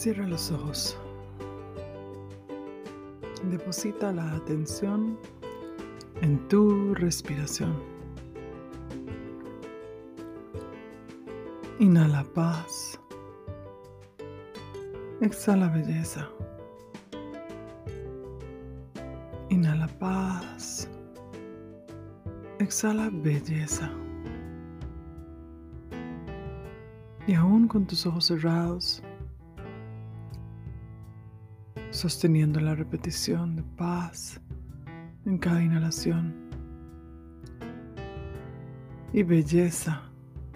Cierra los ojos. Deposita la atención en tu respiración. Inhala paz. Exhala belleza. Inhala paz. Exhala belleza. Y aún con tus ojos cerrados, sosteniendo la repetición de paz en cada inhalación y belleza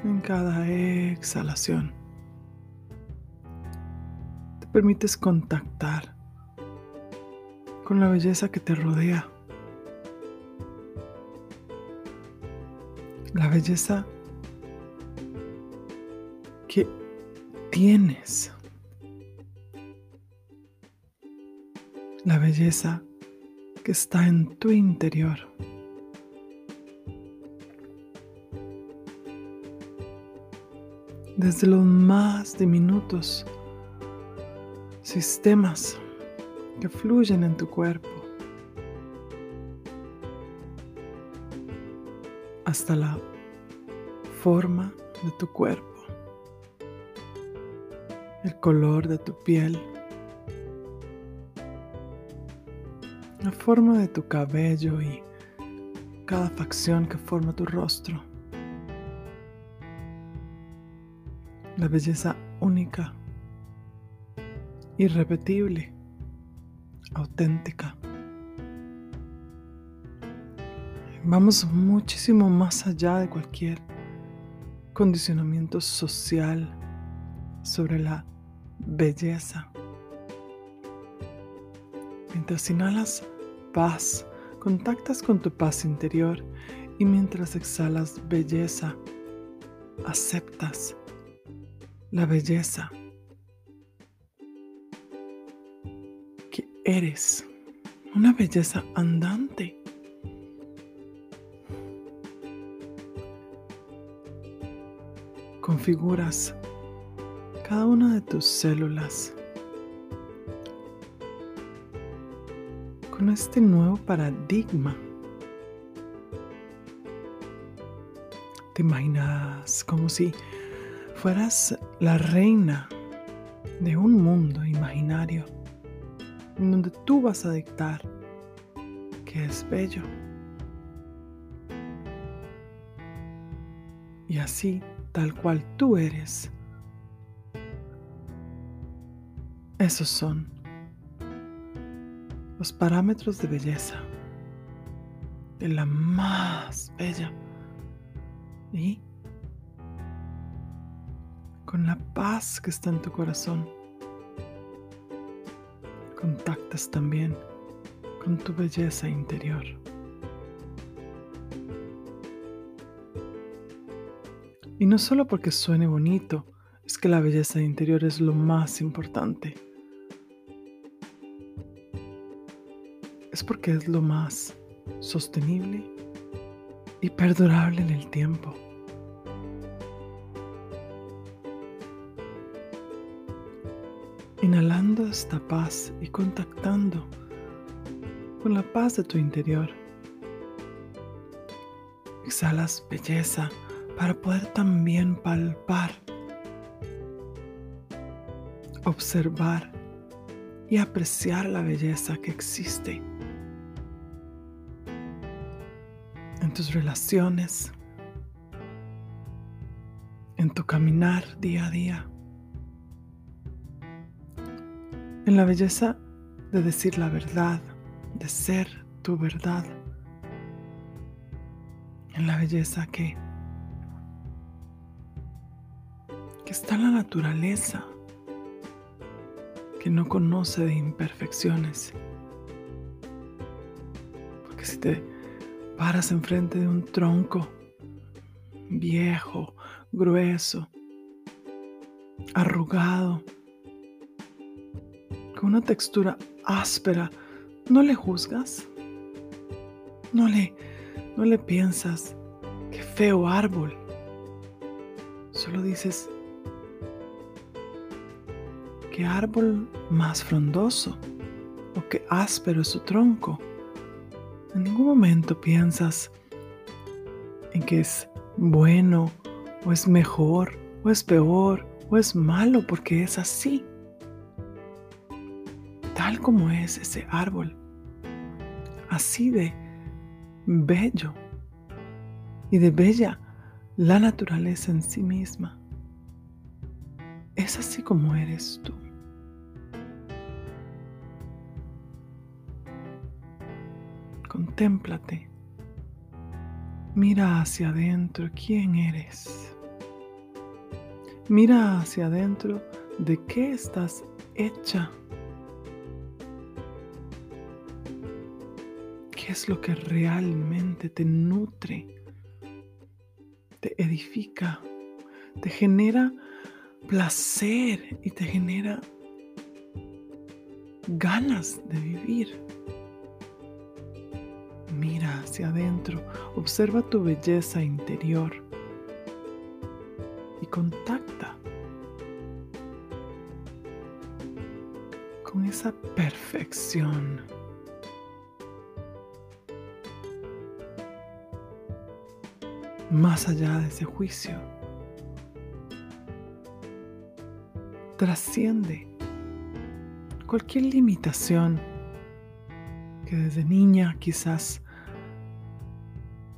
en cada exhalación. Te permites contactar con la belleza que te rodea. La belleza que tienes. La belleza que está en tu interior. Desde los más diminutos sistemas que fluyen en tu cuerpo hasta la forma de tu cuerpo, el color de tu piel, forma de tu cabello y cada facción que forma tu rostro, la belleza única, irrepetible, auténtica. Vamos muchísimo más allá de cualquier condicionamiento social sobre la belleza. Mientras inhalas paz, contactas con tu paz interior y mientras exhalas belleza, aceptas la belleza que eres, una belleza andante. configuras cada una de tus células con este nuevo paradigma. Te imaginas como si fueras la reina de un mundo imaginario en donde tú vas a dictar que es bello. Y así tal cual tú eres. Esos son los parámetros de belleza de la más bella. Y con la paz que está en tu corazón, contactas también con tu belleza interior. Y no solo porque suene bonito, es que la belleza interior es lo más importante. Porque es lo más sostenible y perdurable en el tiempo. Inhalando esta paz y contactando con la paz de tu interior. Exhalas belleza para poder también palpar, observar y apreciar la belleza que existe en tus relaciones, en tu caminar día a día, en la belleza de decir la verdad, de ser tu verdad, en la belleza que que está la naturaleza, que no conoce de imperfecciones. Porque si te paras enfrente de un tronco viejo, grueso, arrugado, con una textura áspera, ¿no le juzgas? ¿No le, no le piensas, qué feo árbol? Solo dices, qué árbol más frondoso o qué áspero es su tronco. En ningún momento piensas en que es bueno o es mejor o es peor o es malo porque es así. Tal como es ese árbol. Así de bello y de bella la naturaleza en sí misma. Es así como eres tú. Contémplate. Mira hacia adentro quién eres. Mira hacia adentro de qué estás hecha. ¿Qué es lo que realmente te nutre? Te edifica, te genera placer y te genera ganas de vivir. Mira hacia adentro, observa tu belleza interior y contacta con esa perfección. Más allá de ese juicio, trasciende cualquier limitación que desde niña quizás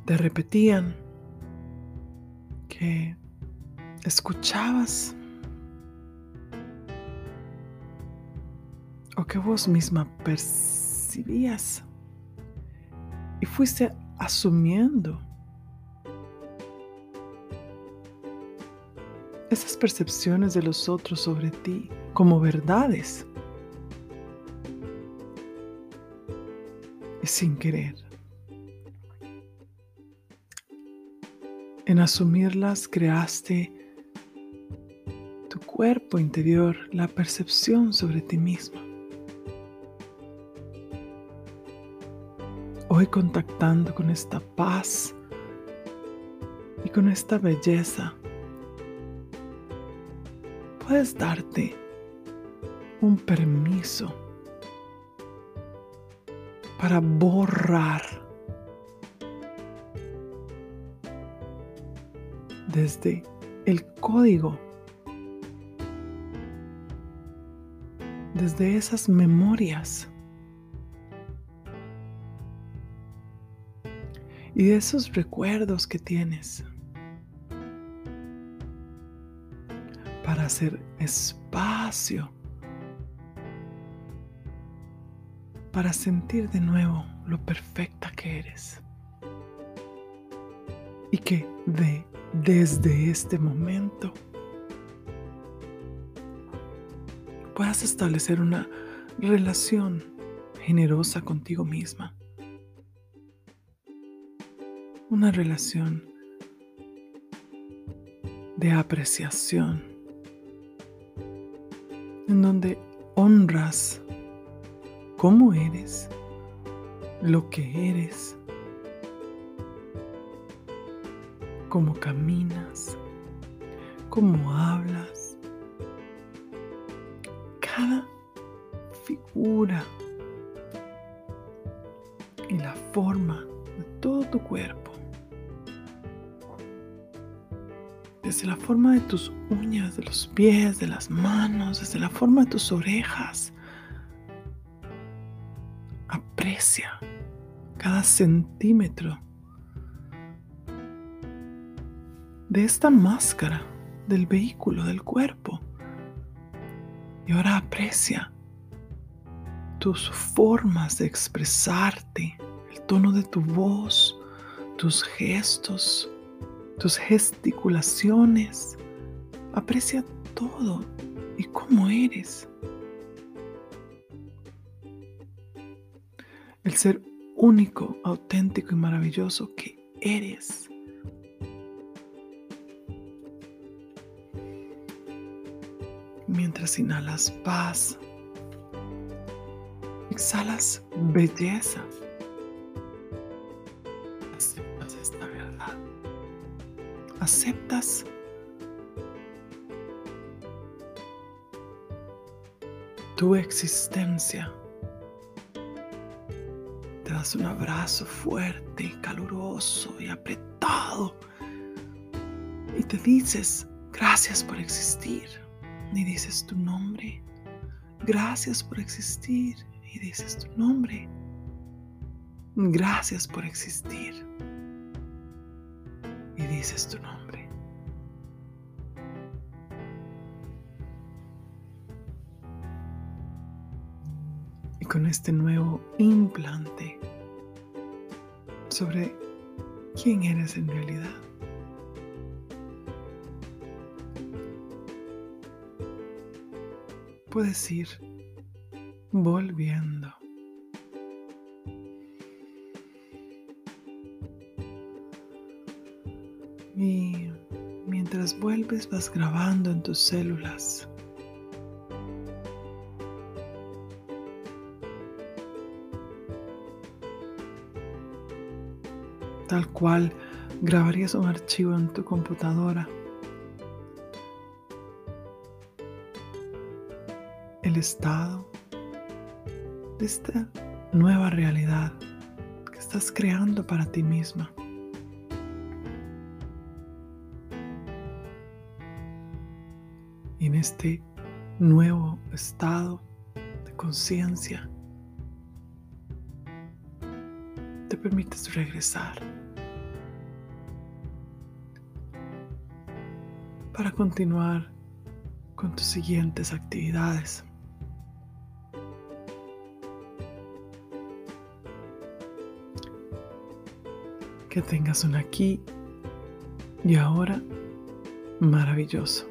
te repetían, que escuchabas o que vos misma percibías y fuiste asumiendo esas percepciones de los otros sobre ti como verdades. Y sin querer En asumirlas creaste tu cuerpo interior, la percepción sobre ti mismo. Hoy contactando con esta paz y con esta belleza, puedes darte un permiso para borrar desde el código, desde esas memorias. Y de esos recuerdos que tienes. Para hacer espacio. Para sentir de nuevo lo perfecta que eres y que de desde este momento puedas establecer una relación generosa contigo misma. Una relación de apreciación en donde honras cómo eres, lo que eres cómo caminas, cómo hablas. Cada figura y la forma de todo tu cuerpo. Desde la forma de tus uñas, de los pies, de las manos, desde la forma de tus orejas. Aprecia cada centímetro de esta máscara del vehículo, del cuerpo. Y ahora aprecia tus formas de expresarte, el tono de tu voz, tus gestos, tus gesticulaciones. Aprecia todo y cómo eres. El ser único, auténtico y maravilloso que eres. Mientras inhalas paz, exhalas belleza. Aceptas esta verdad. Aceptas tu existencia. Te das un abrazo fuerte, caluroso y apretado. Y te dices, gracias por existir. Y dices tu nombre. Gracias por existir. Y dices tu nombre. Gracias por existir. Y dices tu nombre. Y con este nuevo implante sobre quién eres en realidad. Puedes ir volviendo. Y mientras vuelves vas grabando en tus células tal cual grabarías un archivo en tu computadora. Estado de esta nueva realidad que estás creando para ti misma. Y en este nuevo estado de conciencia, te permites regresar para continuar con tus siguientes actividades. Que tengas un aquí y ahora maravilloso.